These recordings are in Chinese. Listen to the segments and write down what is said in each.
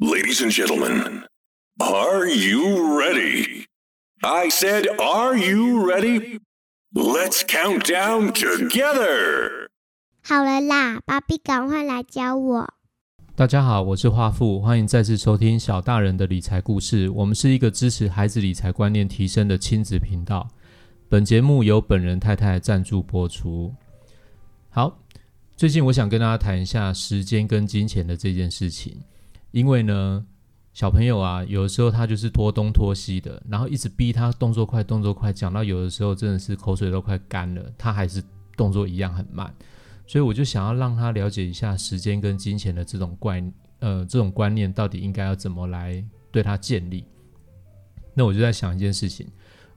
Ladies and gentlemen, are you ready? I said, are you ready? Let's count down together. 好了啦，芭比，赶快来教我。大家好，我是华富，欢迎再次收听小大人的理财故事。我们是一个支持孩子理财观念提升的亲子频道。本节目由本人太太赞助播出。好，最近我想跟大家谈一下时间跟金钱的这件事情，因为呢，小朋友啊，有的时候他就是拖东拖西的，然后一直逼他动作快，动作快，讲到有的时候真的是口水都快干了，他还是动作一样很慢。所以我就想要让他了解一下时间跟金钱的这种观呃这种观念到底应该要怎么来对他建立。那我就在想一件事情，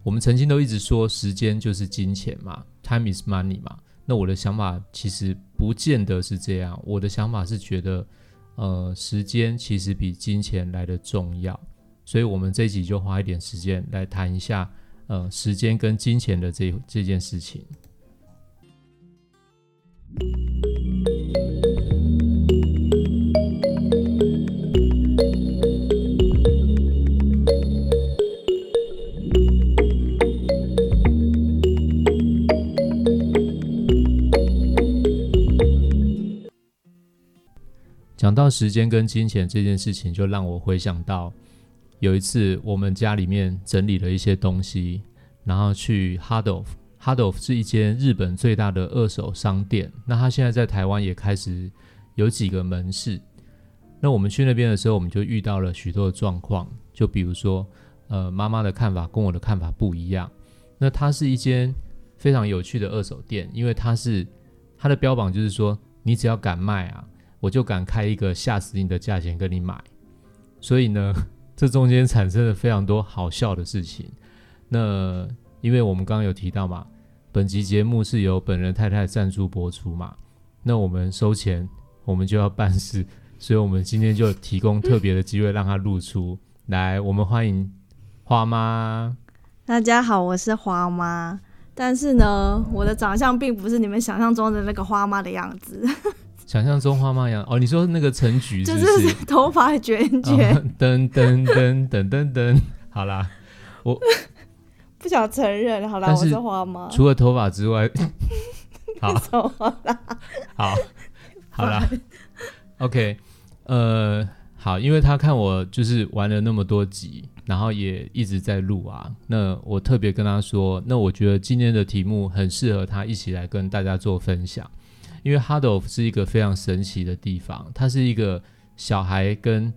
我们曾经都一直说时间就是金钱嘛，time is money 嘛。那我的想法其实不见得是这样，我的想法是觉得呃时间其实比金钱来的重要。所以我们这一集就花一点时间来谈一下呃时间跟金钱的这这件事情。讲到时间跟金钱这件事情，就让我回想到有一次我们家里面整理了一些东西，然后去 Hardolf。Hardolf 是一间日本最大的二手商店，那它现在在台湾也开始有几个门市。那我们去那边的时候，我们就遇到了许多的状况，就比如说，呃，妈妈的看法跟我的看法不一样。那它是一间非常有趣的二手店，因为它是它的标榜就是说，你只要敢卖啊。我就敢开一个吓死你的价钱跟你买，所以呢，这中间产生了非常多好笑的事情。那因为我们刚刚有提到嘛，本集节目是由本人太太赞助播出嘛，那我们收钱，我们就要办事，所以我们今天就提供特别的机会让他露出来。我们欢迎花妈。大家好，我是花妈，但是呢，我的长相并不是你们想象中的那个花妈的样子。想象中花妈一样哦，你说那个陈菊就是头发卷卷，噔噔噔噔噔噔，好啦，我不想承认，好啦，我是花妈。除了头发之外，好，好啦，好，好啦，OK，呃，好，因为他看我就是玩了那么多集，然后也一直在录啊，那我特别跟他说，那我觉得今天的题目很适合他一起来跟大家做分享。因为 Hardolf 是一个非常神奇的地方，它是一个小孩跟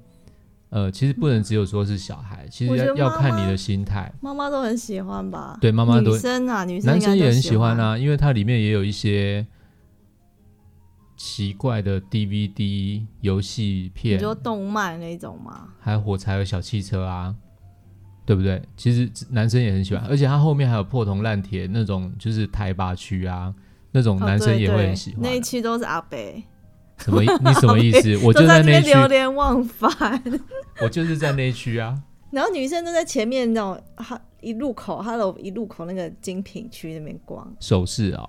呃，其实不能只有说是小孩，其实要要看你的心态。妈妈都很喜欢吧？对，妈妈都女生啊，女生男生也很喜欢啊，因为它里面也有一些奇怪的 DVD 游戏片，你说动漫那种吗？还有火柴和小汽车啊，对不对？其实男生也很喜欢，而且它后面还有破铜烂铁那种，就是台霸区啊。那种男生也会很喜欢，那一区都是阿北。什么？你什么意思？我就在那区流连忘返。我就是在那区啊。然后女生都在前面那种哈一路口，Hello 一路口那个精品区那边逛首饰啊。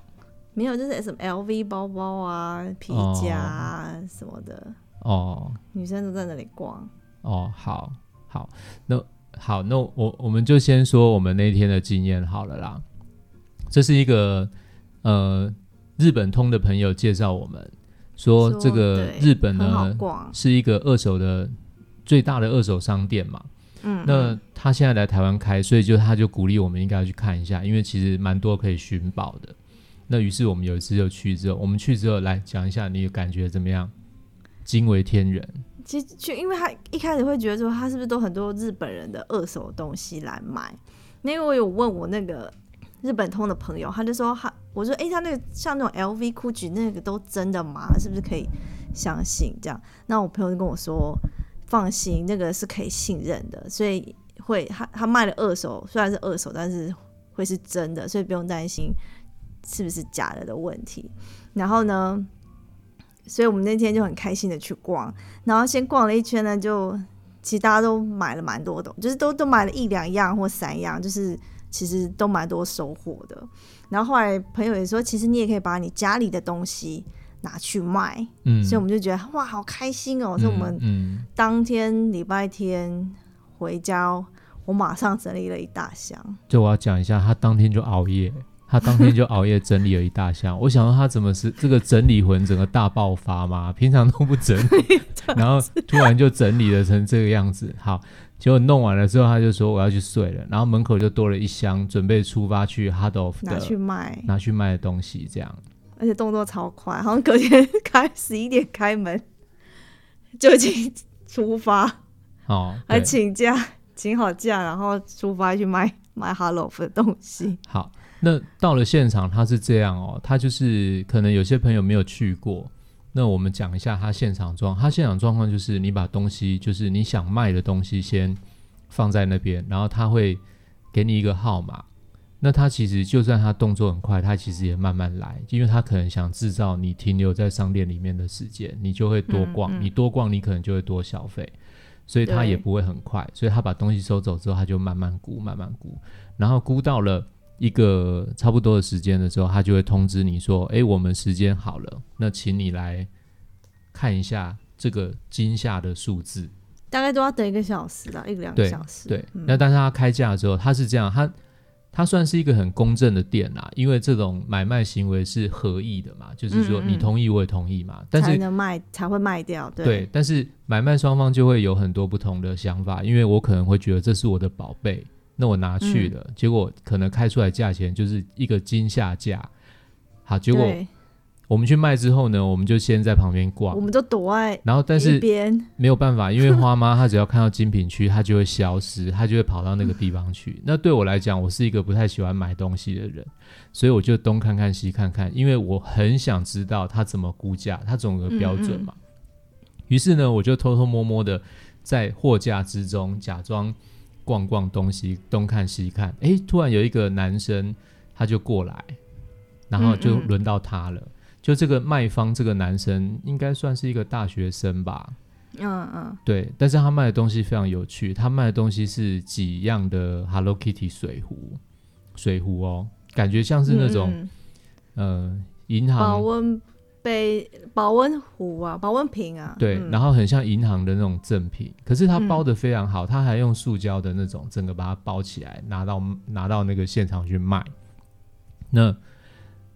没有，就是什么 LV 包包啊、皮夹啊什么的。哦。女生都在那里逛。哦，好，好，那好，那我我们就先说我们那天的经验好了啦。这是一个。呃，日本通的朋友介绍我们说，这个日本呢是一个二手的最大的二手商店嘛。嗯，那他现在来台湾开，所以就他就鼓励我们应该要去看一下，因为其实蛮多可以寻宝的。那于是我们有一次就去之后，我们去之后来讲一下，你感觉怎么样？惊为天人。其实就因为他一开始会觉得说，他是不是都很多日本人的二手东西来买？因为我有问我那个日本通的朋友，他就说他。我说：“哎，他那个像那种 LV、GUCCI 那个都真的吗？是不是可以相信？这样？那我朋友就跟我说：放心，那个是可以信任的。所以会他他卖的二手虽然是二手，但是会是真的，所以不用担心是不是假的的问题。然后呢，所以我们那天就很开心的去逛，然后先逛了一圈呢，就其实大家都买了蛮多的，就是都都买了一两样或三样，就是其实都蛮多收获的。”然后后来朋友也说，其实你也可以把你家里的东西拿去卖，嗯，所以我们就觉得哇，好开心哦！所以我们嗯当天礼拜天回家，我马上整理了一大箱。就我要讲一下，他当天就熬夜，他当天就熬夜整理了一大箱。我想说他怎么是这个整理魂整个大爆发嘛？平常都不整理，然后突然就整理了成这个样子。好，结果弄完了之后，他就说我要去睡了，然后门口就多了一箱准备出发去 h a d o f 拿去卖，拿去卖的东西，这样。而且动作超快，好像隔天 开十一点开门就已经出发，哦，还请假，请好假，然后出发去卖卖 Hello 的东西。好，那到了现场，他是这样哦，他就是可能有些朋友没有去过，那我们讲一下他现场状，他现场状况就是你把东西，就是你想卖的东西先放在那边，然后他会给你一个号码。那他其实就算他动作很快，他其实也慢慢来，因为他可能想制造你停留在商店里面的时间，你就会多逛，嗯嗯。你多逛你可能就会多消费，所以他也不会很快，所以他把东西收走之后，他就慢慢估，慢慢估，然后估到了一个差不多的时间的时候，他就会通知你说：“哎，我们时间好了，那请你来看一下这个惊吓的数字。大概都要等一个小时啦，一个两个小”时。对，嗯那但是他开价的时候，他是这样，他他算是一个很公正的店啦，因为这种买卖行为是合意的嘛，就是说你同意我也同意嘛，但是才能卖，才会卖掉。对，对，但是买卖双方就会有很多不同的想法，因为我可能会觉得这是我的宝贝，那我拿去了，结果可能开出来价钱就是一个惊吓价。好，结果我们去卖之后呢，我们就先在旁边逛我，们就躲在然后但是，没有办法，因为花妈她只要看到精品区，她就会消失，她就会跑到那个地方去。那对我来讲，我是一个不太喜欢买东西的人，所以我就东看看西看看，因为我很想知道他怎么估价，他总有个标准嘛。于是呢，我就偷偷摸摸的在货架之中假装逛逛东西，东看西看。诶，突然有一个男生他就过来，然后就轮到他了。就这个卖方这个男生应该算是一个大学生吧，嗯嗯，对，但是他卖的东西非常有趣，他卖的东西是几样的 Hello Kitty 水壶，水壶哦，感觉像是那种、嗯呃银行保行温杯、保温壶啊、保温瓶啊，对，嗯。然后很像银行的那种赠品，可是它嗯包的非常好，他还用塑胶的那种整个把它包起来，拿到拿到那个现场去卖。那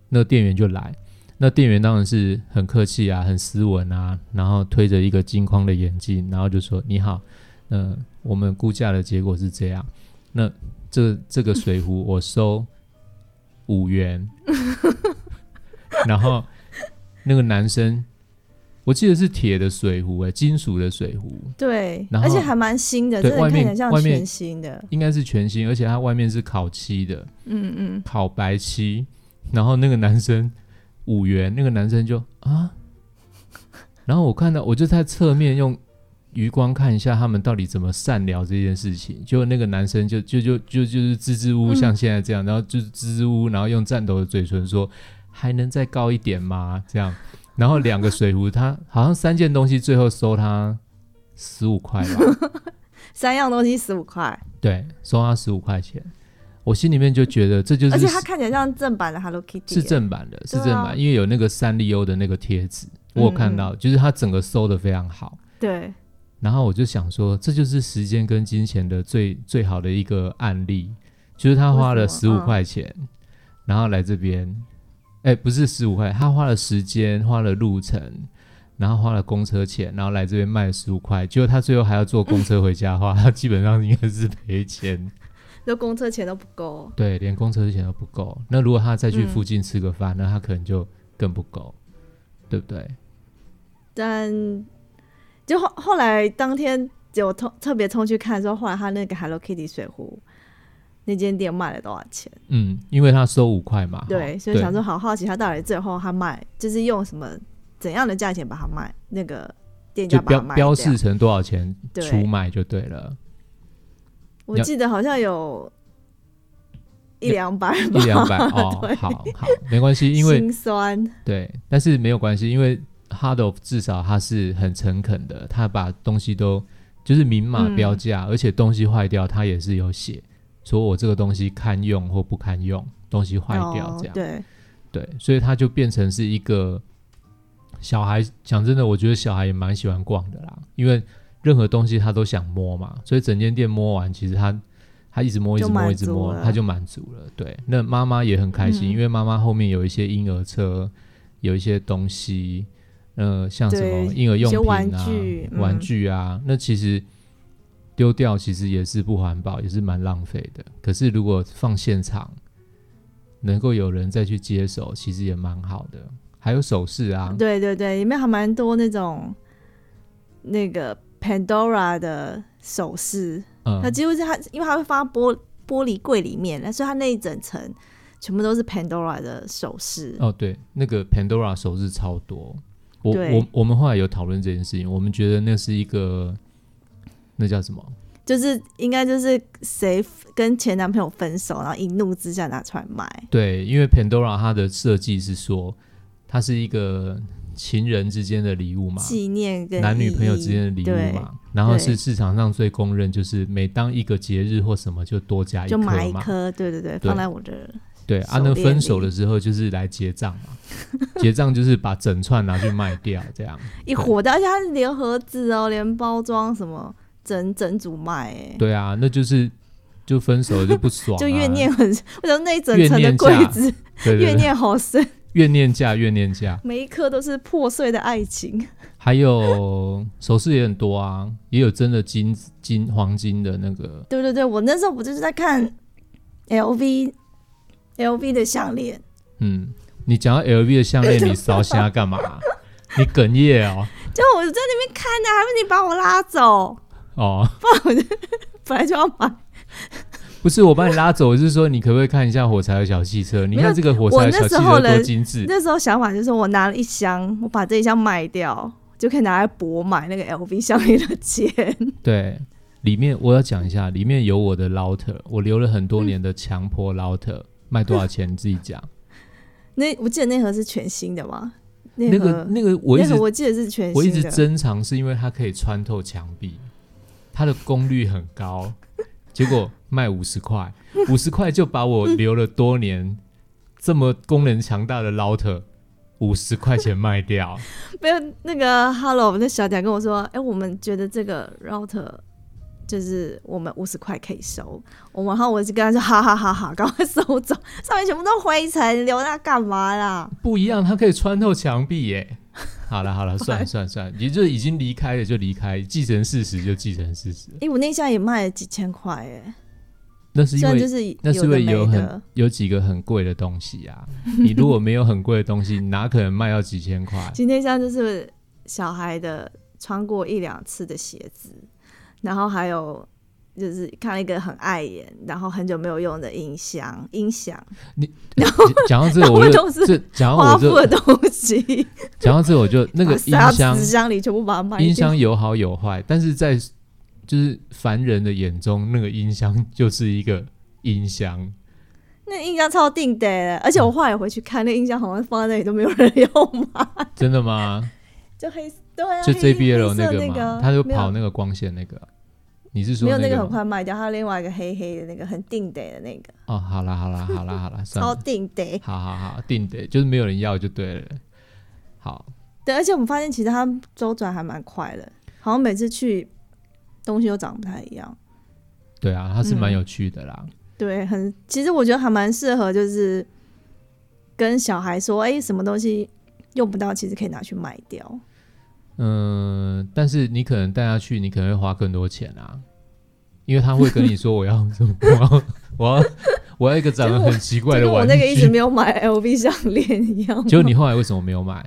那店员就来，那店员当然是很客气啊，很斯文啊，然后推着一个金框的眼镜，然后就说：“你好，嗯，我们估价的结果是这样，那这这个水壶我收五元，然后那个男生。”我记得是铁的水壶，哎，金属的水壶，对，然后而且还蛮新的，对外面像外面全新的。应该是全新，而且它外面是烤漆的，嗯嗯，烤白漆。然后那个男生五元，那个男生就啊，然后我看到，我就在侧面用余光看一下他们到底怎么善聊这件事情。结果那个男生就就就就就是支支吾吾，嗯像现在这样，然后就是支支吾吾，然后用颤抖的嘴唇说：“还能再高一点吗？”这样。然后两个水壶，他好像三件东西，最后收他十五块吧。三样东西十五块，对，收他十五块钱，我心里面就觉得这就是而且它看起来像正版的 Hello Kitty，是正版的，是正版，因为有那个三丽鸥的那个贴纸，我有看到，就是它整个收的非常好。对，然后我就想说，这就是时间跟金钱的最最好的一个案例，就是他花了十五块钱，然后来这边，哎，不是十五块，他花了时间，花了路程。然后花了公车钱，然后来这边卖十五块，结果他最后还要坐公车回家的话，他 基本上应该是赔钱。就公车钱都不够。对，连公车钱都不够。那如果他再去嗯附近吃个饭，那他可能就更不够，对不对？但就后后来当天有特特别冲去看的时候，后来他那个 Hello Kitty 水壶那间店卖了多少钱？嗯，因为他收五块嘛，对，所以想说好好奇他到底最后他卖就是用什么怎样的价钱把它卖，那个店家把它卖标示成多少钱出卖就对了，我记得好像有一两百吧，一两百 哦，好好没关系，因为心酸，对，但是没有关系，因为 Hard of 至少他是很诚恳的，他把东西都就是明码嗯。标价，而且东西坏掉他也是有写，说我这个东西堪用或不堪用，东西坏掉这样。哦、对，对，所以它就变成是一个小孩讲真的，我觉得小孩也蛮喜欢逛的啦，因为任何东西他都想摸嘛，所以整间店摸完，其实他他一直摸，一直摸，一直摸，他就满足了。对，那妈妈也很开心，嗯因为妈妈后面有一些婴儿车，有一些东西，呃，像什么婴儿用品啊、玩具嗯玩具啊，那其实丢掉其实也是不环保，也是蛮浪费的。可是如果放现场，能够有人再去接手，其实也蛮好的。还有首饰啊，对对对，里面还蛮多那种那个 Pandora 的首饰，嗯它，几乎是它，因为它会放在玻玻璃柜里面，所以它那一整层全部都是 Pandora 的首饰。哦，对，那个 Pandora 首饰超多。我我我们后来有讨论这件事情，我们觉得那是一个那叫什么？就是应该就是谁跟前男朋友分手，然后一怒之下拿出来卖。对，因为 Pandora 它的设计是说，它是一个情人之间的礼物嘛，纪念跟男女朋友之间的礼物嘛。然后是市场上最公认，就是每当一个节日或什么就多加一就颗就。买一颗，对对对，对放在我的对啊，那分手的时候就是来结账嘛，结账就是把整串拿去卖掉，这样。一火的，而且它是连盒子哦，连包装什么整整组卖，哎，对啊，那就是就分手了就不爽、啊，就怨念很，我觉得那一整怨层的柜子怨念好深，怨念价，怨念价，每一颗都是破碎的爱情。还有首饰也很多啊，也有真的金金黄金的那个，对对对，我那时候不就是在看 LV LV 的项链，嗯，你讲到 LV 的项链，你烧瞎干嘛？你哽咽哦，就我在那边看的，还是你把我拉走？哦，本来就要买，不是我把你拉走，我是说你可不可以看一下火柴的小汽车？你看这个火柴的小汽车多精致，那时候想法就是我拿了一箱，我把这一箱卖掉，就可以拿来博买那个 LV 项链的钱。对。里面我要讲一下，里面有我的 router，我留了很多年的强迫 router，卖多少钱你自己讲。那我记得那盒是全新的吗？那那盒个那个我一直我记得是全新的。我一直珍藏，是因为它可以穿透墙壁，它的功率很高，结果卖五十块，五十块就把我留了多年这么功能强大的 router 五十块钱卖掉。没有那个 Hello 那小姐跟我说，哎、我们觉得这个 router 就是我们五十块可以收，我们然后我就跟他说，哈哈哈哈，赶快收走，上面全部都灰尘，留那干嘛啦？不一样，它可以穿透墙壁耶。好了好了，算了 算了算了，也就已经离开了就离开，既成事实就既成事实。哎、我那箱也卖了几千块，哎，那是因为就是那是因为有很，有几个很贵的东西啊，你如果没有很贵的东西，哪可能卖到几千块？今天像就是小孩的穿过一两次的鞋子，然后还有就是看了一个很碍眼，然后很久没有用的音箱，音响 讲到这个，那我就是这讲到花我的东西，讲到这，我就那个音箱到纸箱里全部把它卖。音箱有好有坏，但是在就是凡人的眼中，那个音箱就是一个音箱。那音箱超定的耶，而且我后来回去看，那音箱好像放在那里都没有人用嘛，真的吗？就黑对啊，就黑 JBL 那个嘛，那个他就跑那个光线那个。你是说没有那个很快卖掉，还有另外一个黑黑的那个很定得的那个，哦，好啦好啦好啦好啦，算超，定得。好好好，定得，就是没有人要就对了。好，对，而且我们发现其实它周转还蛮快的，好像每次去东西都长不太一样。对啊，它是蛮嗯有趣的啦。对，很其实我觉得还蛮适合，就是跟小孩说，哎、什么东西用不到，其实可以拿去卖掉。嗯，但是你可能带他去，你可能会花更多钱啊，因为他会跟你说我要什么，我要 我要我要一个长得很奇怪就跟我的玩那个一直。没有买 LV 项链一样。结果你后来为什么没有买？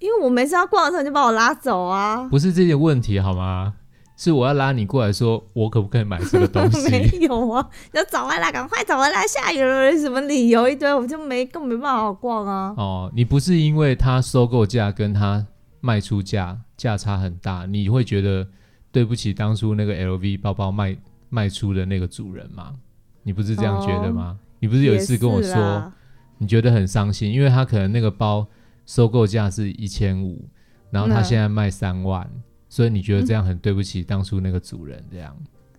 因为我每次要逛的时候，你就把我拉走啊。不是这些问题好吗？是我要拉你过来说，我可不可以买这个东西 没？有啊，要找回来，赶快找回来，下雨了，什么理由一堆，我就没更没办法好逛啊。哦，你不是因为他收购价跟它卖出价价差很大，你会觉得对不起当初那个 LV 包包卖卖出的那个主人吗？你不是这样觉得吗？你不是有一次跟我说，你觉得很伤心，因为他可能那个包收购价是一千五，然后他嗯现在卖三万，所以你觉得这样很对不起当初那个主人，这样？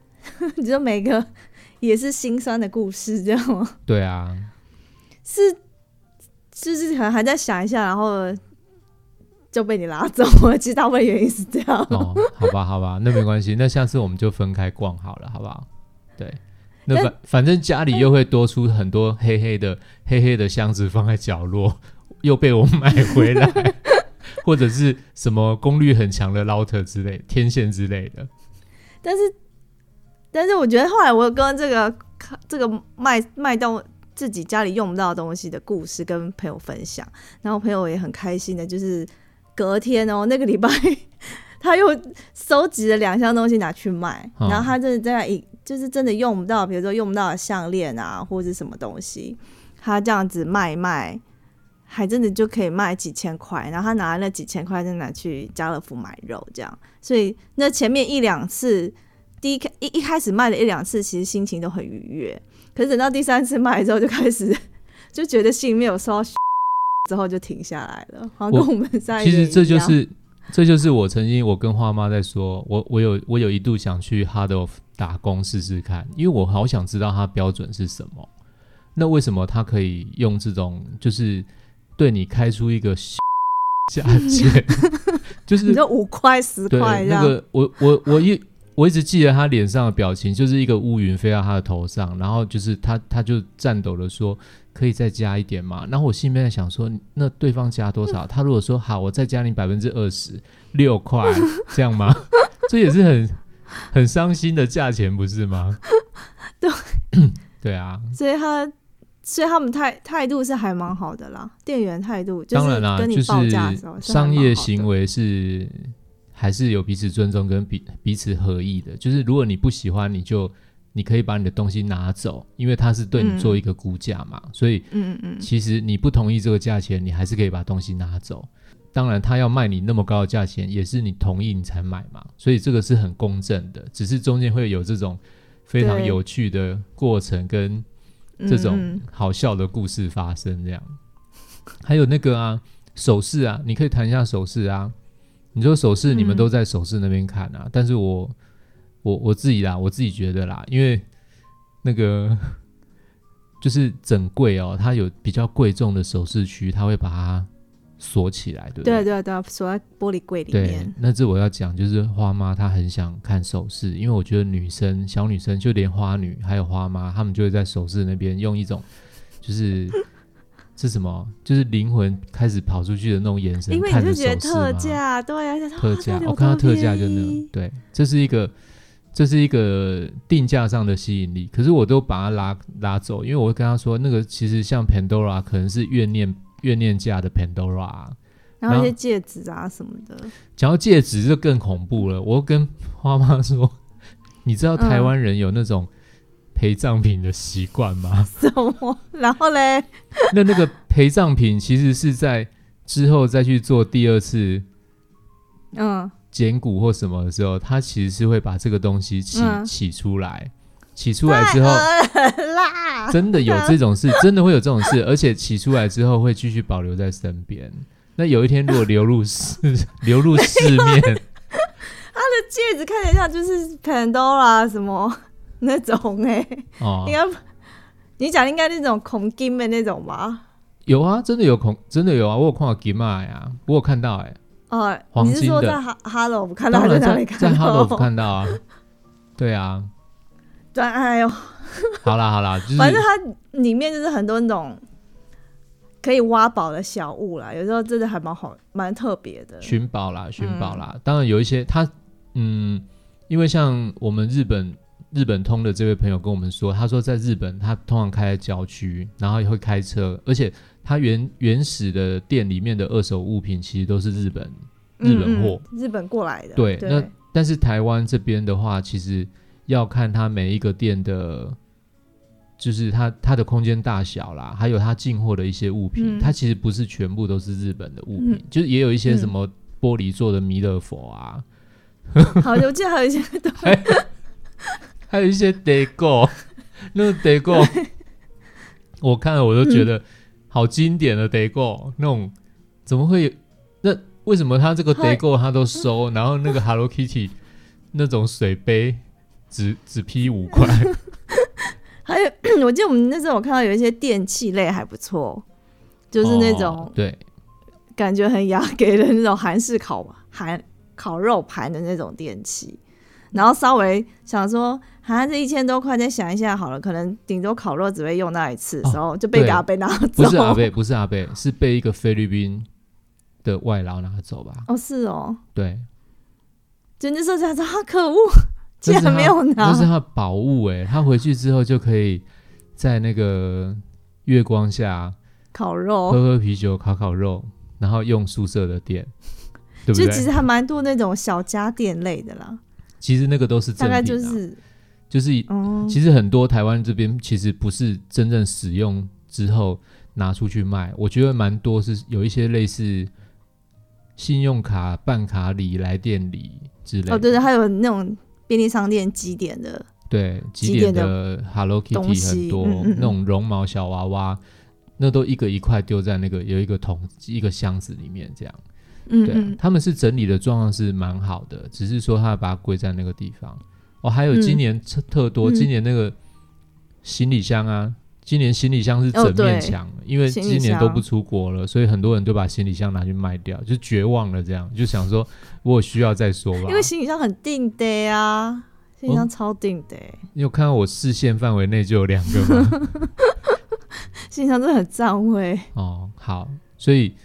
你说每个也是心酸的故事，这样吗？对啊，是，就是可能还在想一下，然后就被你拉走了。其实大部分原因是这样。哦，好吧，好吧，那没关系，那下次我们就分开逛好了，好不好？对，那反反正家里又会多出很多黑黑的黑黑的箱子放在角落，又被我买回来，或者是什么功率很强的 router 之类、天线之类的。但是，但是我觉得后来我有跟这个这个卖卖到自己家里用不到的东西的故事跟朋友分享，然后朋友也很开心的，就是隔天哦，那个礼拜他又收集了两箱东西拿去卖，嗯然后他真的在一就是真的用不到，比如说用不到的项链啊，或者是什么东西，他这样子卖一卖。还真的就可以卖几千块，然后他拿那几千块再拿去家乐福买肉，这样，所以那前面一两次第一开一一开始卖了一两次，其实心情都很愉悦。可是等到第三次卖之后，就开始 就觉得心里面有受到之后就停下来了，好像跟我我们在其实这就是这就是我曾经我跟花妈在说，我我有我有一度想去 Hard of 打工试试看，因为我好想知道它标准是什么。那为什么他可以用这种就是对你开出一个价钱，就是你说五块十块那个我我我一我一直记得他脸上的表情，就是一个乌云飞到他的头上，然后就是他他就颤抖的说可以再加一点嘛。然后我心里面在想说，那对方加多少？他如果说好，我再加你百分之二十六块，这样吗？这也是很很伤心的价钱，不是吗？对 对啊，所以他所以他们态态度是还蛮好的啦，店员态度就是当然啦，就是商业行为是还是有彼此尊重跟彼彼此合意的。就是如果你不喜欢，你就你可以把你的东西拿走，因为他是对你做一个估价嘛，所以嗯嗯嗯，其实你不同意这个价钱，你还是可以把东西拿走。当然，他要卖你那么高的价钱，也是你同意你才买嘛，所以这个是很公正的。只是中间会有这种非常有趣的过程跟这种嗯好笑的故事发生，这样。还有那个啊，首饰啊，你可以谈一下首饰啊。你说首饰，你们嗯都在首饰那边看啊，但是我我我自己啦，我自己觉得啦，因为那个就是整柜哦，它有比较贵重的首饰区，它会把它锁起来，对不对？对对，锁在玻璃柜里面对面，，那这我要讲，就是花妈她很想看首饰，因为我觉得女生小女生就连花女还有花妈，她们就会在首饰那边用一种就是是什么，就是灵魂开始跑出去的那种眼神因为你就觉得特价，对啊，特价，我我看到特价就那个，对，这是一个这是一个定价上的吸引力，可是我都把它拉拉走，因为我会跟他说，那个其实像 Pandora 可能是怨念怨念价的 Pandora 啊、然后一些戒指啊什么的，讲到戒指就更恐怖了，我跟花妈说，你知道台湾人有那种陪葬品的习惯吗？什么？然后嘞，那那个陪葬品其实是在之后再去做第二次嗯，捡骨或什么的时候，他其实是会把这个东西起、嗯。起出来，起出来之后，真的有这种事，真的会有这种事，而且起出来之后会继续保留在身边。那有一天如果流入市流入市面，他的戒指看起来像就是 Pandora 什么那种哎、哦。应，该你讲应该那种孔金的那种吧？有啊，真的有恐，真的有啊，我有看到 m a 呀，我有看到哎、哦，黄你是说在哈 Hello 看到还是哪当然在在里看到？Hello 看到啊，对啊，对，哎呦，好啦好啦，就是 反正它里面就是很多那种可以挖宝的小物啦，有时候真的还蛮好，蛮特别的。寻宝啦，寻宝嗯啦。当然有一些他，嗯，因为像我们日本日本通的这位朋友跟我们说，他说在日本他通常开在郊区，然后也会开车，而且他原原始的店里面的二手物品其实都是日本日本货。嗯嗯日本过来的，对，对那但是台湾这边的话，其实要看它每一个店的。就是它它的空间大小啦，还有它进货的一些物品，嗯它其实不是全部都是日本的物品，嗯就是也有一些嗯什么玻璃做的弥勒佛啊，好，我记得还有一些 还有一些 Dago，那个 Dago，我看了我都觉得好经典的 Dago，那种怎么会有？那为什么他这个嗨 Dago 他都收，然后那个 Hello Kitty 那种水杯只只批五块？还有，我记得我们那时候我看到有一些电器类还不错，就是那种、哦对感觉很雅给的那种韩式烤韩烤肉盘的那种电器。然后稍微想说，好像这一千多块，再想一下好了，可能顶多烤肉只会用那一次的时候，就被对阿贝拿走。不是阿贝，不是阿贝，是被一个菲律宾的外劳拿走吧？哦，是哦，对，就那时候想说，啊，可恶，竟然没有拿他这是他的宝物哎，他回去之后就可以在那个月光下烤喝肉。喝啤酒、烤烤肉，然后用宿舍的电，对不对？就其实还蛮多那种小家电类的啦，其实那个都是大品、啊，就是，就是嗯，其实很多台湾这边其实不是真正使用之后拿出去卖，我觉得蛮多是有一些类似信用卡、办卡礼、来店礼之类的。哦，对对，还有那种便利商店几点的，对，几几点点的 Hello Kitty 很多，嗯嗯嗯那种绒毛小娃娃，那都一个一块丢在那个有一个桶一个箱子里面，这样。对他们是整理的状况是蛮好的，只是说他把它归在那个地方。哦，还有今嗯年特特多，嗯今年那个行李箱啊，今年行李箱是整面墙，因为今年都不出国了，所以很多人都把行李箱拿去卖掉，就绝望了，这样就想说，我有需要再说吧。因为行李箱很定的呀，行李箱超定的欸，你有看到我视线范围内就有两个吗？行李箱真的很占位。哦，好，所以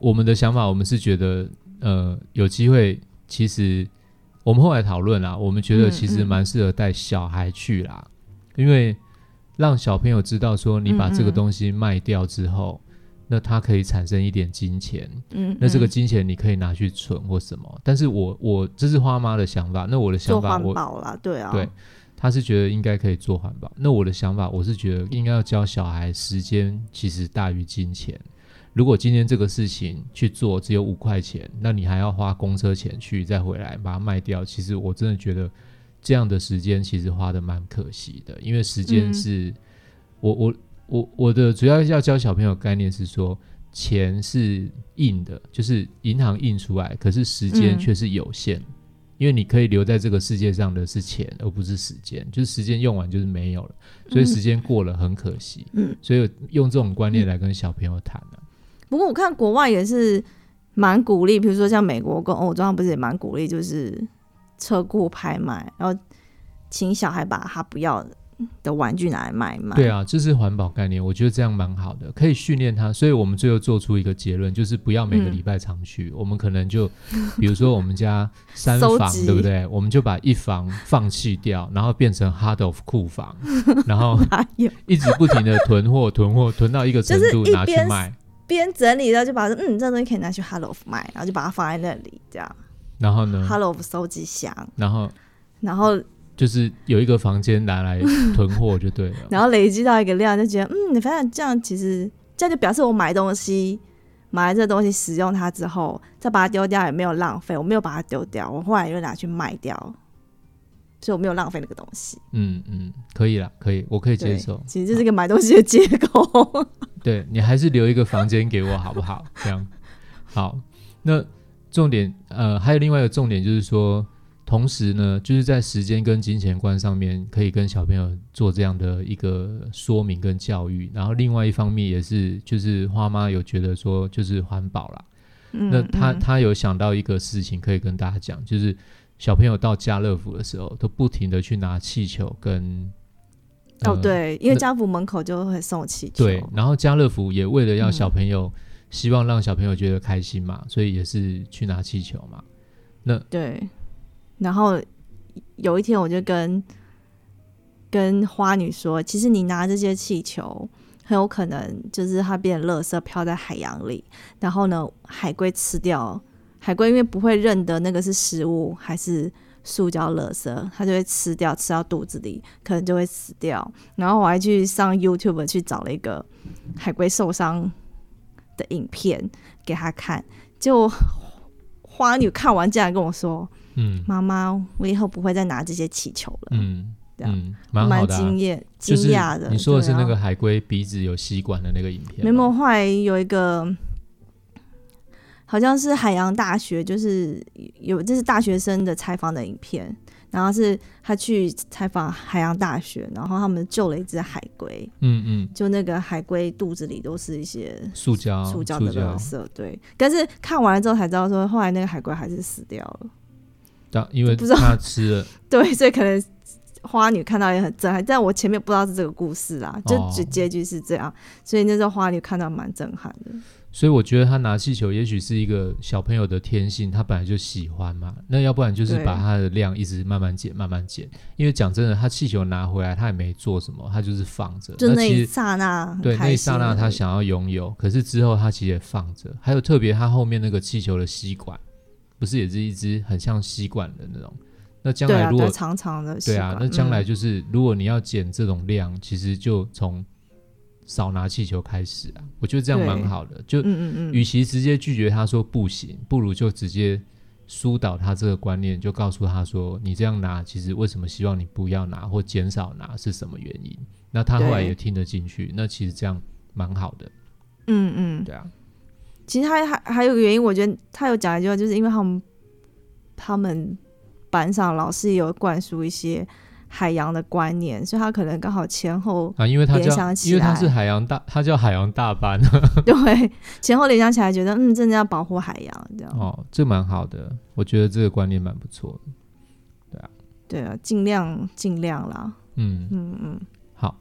我们的想法，我们是觉得，呃，有机会，其实我们后来讨论啦，我们觉得嗯其实嗯蛮适合带小孩去啦，因为让小朋友知道说，你把这个东西卖掉之后，那它可以产生一点金钱，嗯，那这个嗯金钱你可以拿去存或什么。但是我我这是花妈的想法，那我的想法我环保啦，对啊，对，他是觉得应该可以做环保。那我的想法，我是觉得应该要教小孩，时间其实大于金钱。如果今天这个事情去做只有五块钱，那你还要花公车钱去再回来把它卖掉，其实我真的觉得这样的时间其实花的蛮可惜的，因为时间嗯是、我我我我的主要要教小朋友概念是说，钱是印的，就是银行印出来，可是时间嗯却是有限。因为你可以留在这个世界上的是钱，而不是时间。就是时间用完就是没有了，所以时间过了很可惜。嗯，所以用这种观念来跟小朋友谈啊。不过我看国外也是蛮鼓励，比如说像美国跟欧洲，他不是也蛮鼓励，就是车库拍卖，然后请小孩把他不要的玩具拿来卖卖。对，啊，这是环保概念，我觉得这样蛮好的，可以训练他。所以我们最后做出一个结论，就是不要每个嗯礼拜常去，我们可能就，比如说我们家三房，对不对？我们就把一房放弃掉，然后变成 hard of 库房，然后 一直不停的囤货、囤货，囤到一个程度拿去卖。边整理，然后就把嗯这东西可以拿去 Hello 卖，然后就把它放在那里，这样。然后呢，Hello 收集箱，然后？然后就是有一个房间拿来囤货就对了。然后累积到一个量，就觉得嗯，反正这样其实这样就表示我买东西，买了这东西使用它之后，再把它丢掉也没有浪费，我没有把它丢掉，我后来又拿去卖掉，所以我没有浪费那个东西。嗯嗯，可以啦，可以，我可以接受，。其实这是一个买东西的借口。对 你还是留一个房间给我好不好？这样好。那重点呃，还有另外一个重点就是说，同时呢，就是在时间跟金钱观上面，可以跟小朋友做这样的一个说明跟教育。然后另外一方面也是，就是花妈有觉得说，就是环保啦。嗯那他嗯他有想到一个事情可以跟大家讲，就是小朋友到家乐福的时候，都不停的去拿气球跟哦，呃对，因为那家福门口就会送气球。对，然后家乐福也为了要嗯小朋友，希望让小朋友觉得开心嘛，所以也是去拿气球嘛。那对，然后有一天我就跟跟花女说，其实你拿这些气球，很有可能就是它变垃圾飘在海洋里，然后呢，海龟吃掉，海龟因为不会认得那个是食物还是塑胶垃圾，它就会吃掉，吃到肚子里，可能就会死掉。然后我还去上 YouTube 去找了一个海龟受伤的影片给他看，就花女看完竟然跟我说。嗯妈妈，我以后不会再拿这些气球了。嗯这样嗯，蛮好的、啊。惊艳、惊讶的。你说的是那个海龟鼻子有吸管的那个影片吗？没有，后来有一个，好像是海洋大学，就是有这是大学生的采访的影片，然后是他去采访海洋大学，然后他们救了一只海龟，嗯嗯，就那个海龟肚子里都是一些塑胶塑胶的垃圾，对。但是看完了之后才知道，说后来那个海龟还是死掉了。当因为不知道他吃了，对，所以可能花女看到也很震撼，但我前面不知道是这个故事啊，就结局是这样，所以那时候花女看到蛮震撼的。所以我觉得他拿气球也许是一个小朋友的天性，他本来就喜欢嘛。那要不然就是把它的量一直慢慢减，慢慢减。因为讲真的，他气球拿回来，他也没做什么，他就是放着。就那一刹那对那一刹那他想要拥有，可是之后他其实也放着。还有特别他后面那个气球的吸管，不是也是一只很像吸管的那种。那将来如果对长长的对啊那将来嗯就是、如果你要减这种量，其实就从少拿气球开始啊。我觉得这样蛮好的。就嗯嗯嗯，与其直接拒绝他说不行，不如就直接疏导他这个观念，就告诉他说你这样拿，其实为什么希望你不要拿或减少拿是什么原因？那他后来也听得进去，那其实这样蛮好的。嗯嗯，对啊，其实他还还有个原因，我觉得他有讲一句话，就是因为他们他们班上老师也有灌输一些海洋的观念，所以他可能刚好前后啊，因为他联叫想起因为他是海洋大，他叫海洋大班 对前后联想起来，觉得嗯，真的要保护海洋这样。哦，这蛮好的，我觉得这个观念蛮不错的。对啊，对啊尽量尽量啦。嗯，嗯嗯，好，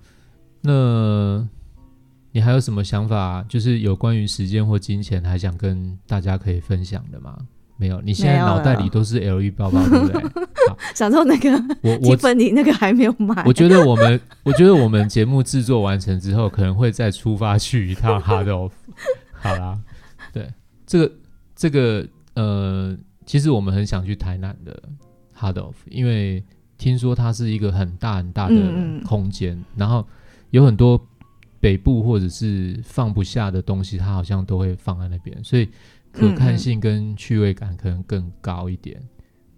那你还有什么想法？就是有关于时间或金钱，还想跟大家可以分享的吗？没有，你现在脑袋里都是 LV 包包，对不对？想说那个我提我 芬妮那个还没有买，我觉得我们，我觉得我们节目制作完成之后，可能会再出发去一趟 Hard Off。好啦，对，这个这个呃，其实我们很想去台南的 Hard Off，因为听说它是一个很大很大的空间，然后有很多北部或者是放不下的东西，它好像都会放在那边，所以可嗯看性跟趣味感可能更高一点。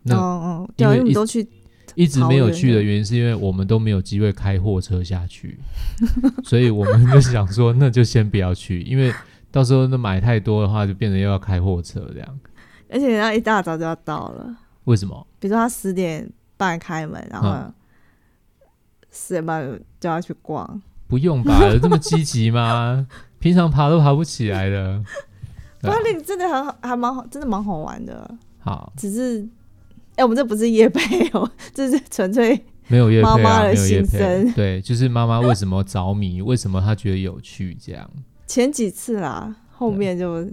那哦哦，对啊，因为一因为你都去一直没有去的的原因，是因为我们都没有机会开货车下去，所以我们就想说，那就先不要去，因为到时候那买太多的话，就变成又要开货车这样。而且人家一大早就要到了，为什么？比如说他十点半开门，然后嗯十点半就要去逛。不用吧？有这么积极吗？平常爬都爬不起来的。不过那个真的很好，还蛮好，真的蛮好玩的。好，只是，哎、我们这不是夜配哦，这是纯粹没有叶配啊，妈妈的没有叶配心声。对，就是妈妈为什么着迷，为什么她觉得有趣这样。前几次啦，后面就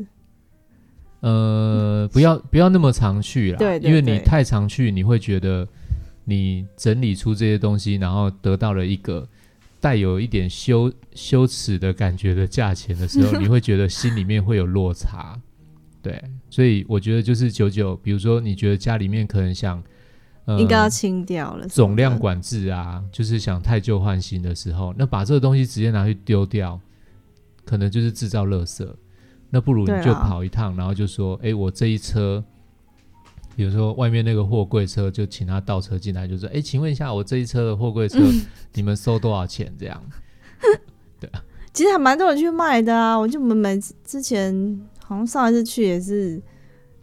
呃，不要不要那么常去啦，对对因为你太常去，你会觉得你整理出这些东西，然后得到了一个带有一点羞羞耻的感觉的价钱的时候，你会觉得心里面会有落差。对，所以我觉得就是九九，比如说你觉得家里面可能想，呃，应该要清掉了。总量，管制啊，就是想太旧换新的时候，那把这个东西直接拿去丢掉，可能就是制造垃圾。那不如你就跑一趟，然后就说，哎、我这一车，比如说外面那个货柜车，就请他倒车进来，就说，哎、请问一下，我这一车的货柜车，你们收多少钱？这样，对其实还蛮多人去卖的啊。我就我们每之前好像上一次去也是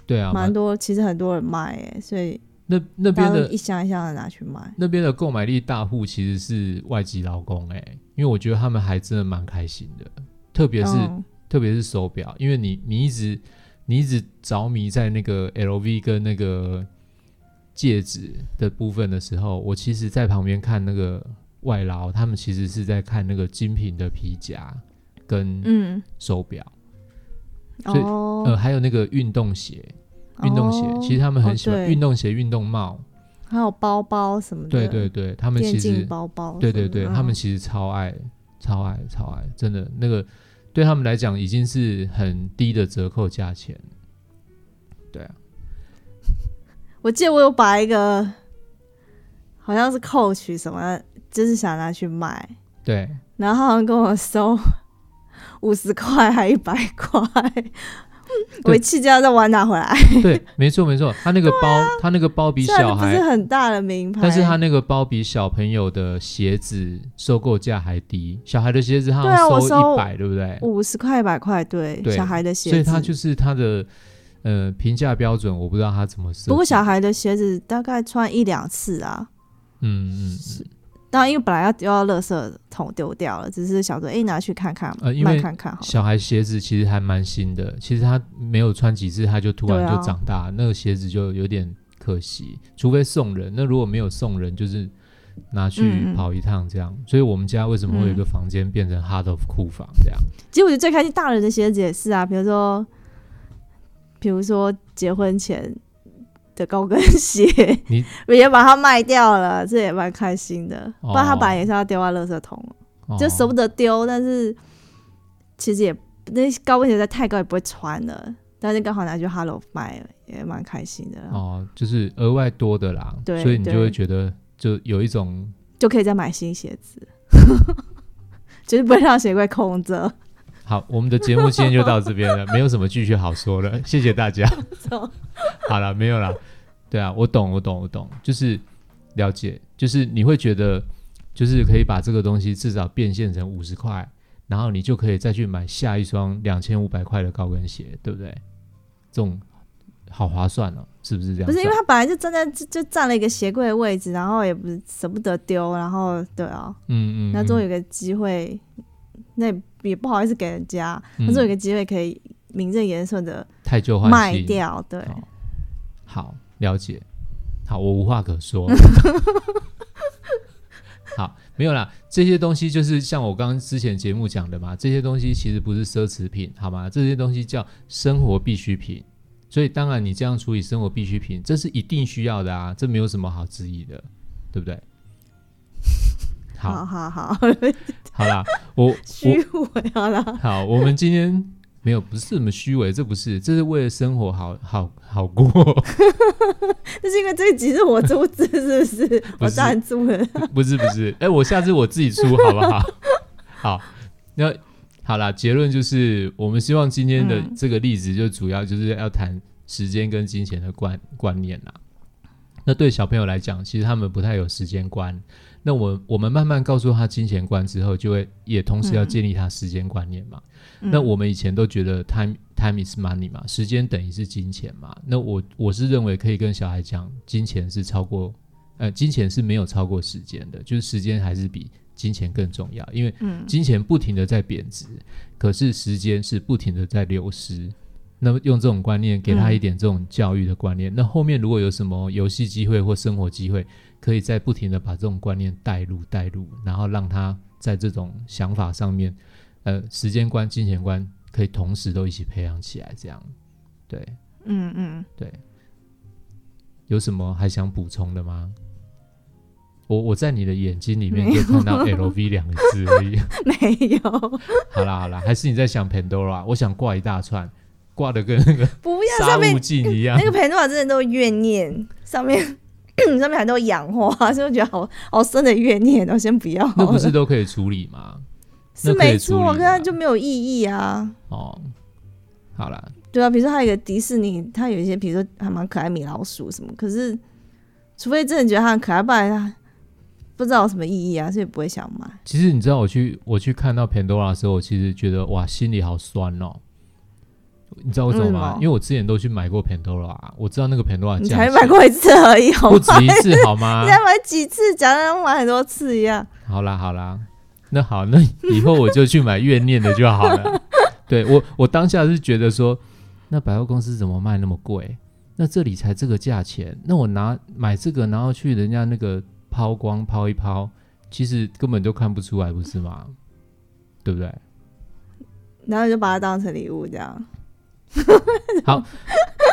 对啊，蛮多，其实很多人卖哎，所以那那边的一箱一箱的拿去卖。那边的购买力大户其实是外籍劳工、哎，因为我觉得他们还真的蛮开心的，特别是。嗯特别是手表，因为你你一直你一直着迷在那个 LV 跟那个戒指的部分的时候，我其实在旁边看那个外劳，他们其实是在看那个精品的皮夹跟嗯，手表，所以哦，呃，还有那个运动鞋，运动鞋，哦其实他们很喜欢运动鞋、运动帽，还有包包什么的，对对对，他们其实包包对对对，他们嗯其实超爱、超爱、超爱，真的那个对他们来讲已经是很低的折扣价钱。对啊，我记得我有把一个好像是 Coach 什么，就是想拿去卖，对，然后他好像跟我收五十块还一百块，我一气就要再玩拿回来。对，没错没错，他那个包，他那个包比小孩，不是很大的名牌，但是他那个包比小朋友的鞋子收购价还低。小孩的鞋子他收一百，对不对？五十块一百块，对，对小孩的鞋子，所以他就是他的呃评价标准我不知道他怎么设。不过小孩的鞋子大概穿一两次啊，嗯嗯嗯，当然因为本来要丢到垃圾桶丢掉了，只是想说哎、拿去看看，呃因为看看好。小孩鞋子其实还蛮新的，其实他没有穿几次他就突然就长大，那个鞋子就有点可惜。除非送人，那如果没有送人，就是拿去跑一趟这样。所以我们家为什么会有一个房间变成 Heart of 库房这样？其实我觉得最开心，大人的鞋子也是啊，比如说，比如说结婚前的高跟鞋，你也把它卖掉了，这也蛮开心的。哦不然它本来也是要丢在垃圾桶，哦就舍不得丢，但是其实也那高跟鞋在太高也不会穿了，但是刚好拿去 Hello 卖了，也蛮开心的，哦，就是额外多的啦，对所以你就对会觉得就有一种就可以再买新鞋子，就是不会让鞋柜空着。好，我们的节目今天就到这边了，没有什么继续好说了，谢谢大家。好了，没有了。对啊，我懂，我懂，我懂，就是了解，就是你会觉得，就是可以把这个东西至少变现成五十块，然后你就可以再去买下一双两千五百块的高跟鞋，对不对？这种好划算哦，是不是这样？不是因为他本来就站在就就占了一个鞋柜的位置，然后也不是舍不得丢，然后对啊，嗯嗯，那终于嗯有个机会，那也也不好意思给人家，嗯。那终于有个机会可以名正言顺的太旧换，卖掉，对，哦好，了解。好，我无话可说。好，没有啦，这些东西就是像我刚刚之前节目讲的嘛，这些东西其实不是奢侈品，好吗？这些东西叫生活必需品。所以当然你这样处理生活必需品，这是一定需要的啊，这没有什么好质疑的，对不对？好 好，好好，好啦，我我虚伪好啦，好，我们今天没有不是什么虚伪，这不是，这是为了生活好好好过。那是因为这一集是我出资，是不是？我是赞助了，不是不是，哎、我下次我自己出好不好？好，那好啦，结论就是，我们希望今天的嗯这个例子，就主要就是要谈时间跟金钱的观观念啦。那对小朋友来讲，其实他们不太有时间观。那我我们慢慢告诉他金钱观之后，就会也同时要嗯建立他时间观念嘛。嗯那我们以前都觉得 time time is money 嘛，时间等于是金钱嘛。那我我是认为可以跟小孩讲，金钱是超过呃，金钱是没有超过时间的，就是时间还是比金钱更重要，因为嗯金钱不停的在贬值，可是时间是不停的在流失。那么用这种观念给他一点这种教育的观念，那后面如果有什么游戏机会或生活机会，可以在不停的把这种观念带入带入，然后让他在这种想法上面，呃，时间观、金钱观可以同时都一起培养起来，这样，对嗯嗯，对。有什么还想补充的吗？我我在你的眼睛里面就看到 LV 两个字而已。没有，好啦好啦，还是你在想 Pandora？我想挂一大串，挂的跟那个不要沙上面悟净一样那。个培诺瓦真的都怨念，上面 上面很多氧化，所以我觉得好好深的怨念哦，先不要。那不是都可以处理吗？是没错，处理可是它就没有意义啊。哦，好啦，对啊，比如说还有一个迪士尼，它有一些比如说还蛮可爱米老鼠什么，可是除非真的觉得它很可爱，不然它不知道有什么意义啊，所以不会想买。其实你知道我去我去看到 Pandora 的时候，我其实觉得哇，心里好酸哦。你知道为什么吗？因为我之前都去买过 Pandora，我知道那个 Pandora 你价钱才买过一次而已，好不？止一次好吗 你？才买几次，讲的买很多次一样。好啦好啦，那好，那以后我就去买怨念的就好了。对我，我当下是觉得说，那百货公司怎么卖那么贵？那这里才这个价钱，那我拿买这个，然后去人家那个抛光抛一抛，其实根本就看不出来，不是吗？对不对？然后你就把它当成礼物这样，好，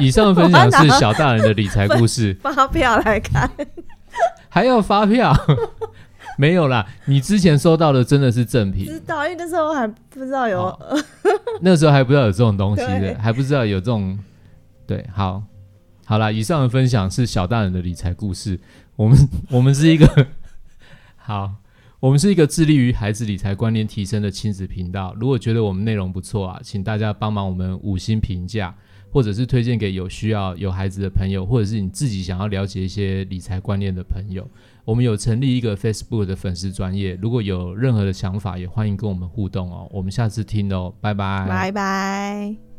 以上分享是小大人的理财故事，发票来看。还要发票？没有啦，你之前收到的真的是正品，知道，因为那时候还不知道有，哦那时候还不知道有这种东西的，还不知道有这种，对，好，好啦，以上的分享是小大人的理财故事，我们我们是一个 好，我们是一个致力于孩子理财观念提升的亲子频道。如果觉得我们内容不错啊，请大家帮忙我们五星评价，或者是推荐给有需要有孩子的朋友，或者是你自己想要了解一些理财观念的朋友。我们有成立一个 Facebook 的粉丝专业，如果有任何的想法，也欢迎跟我们互动哦。我们下次听哦，拜拜，拜拜。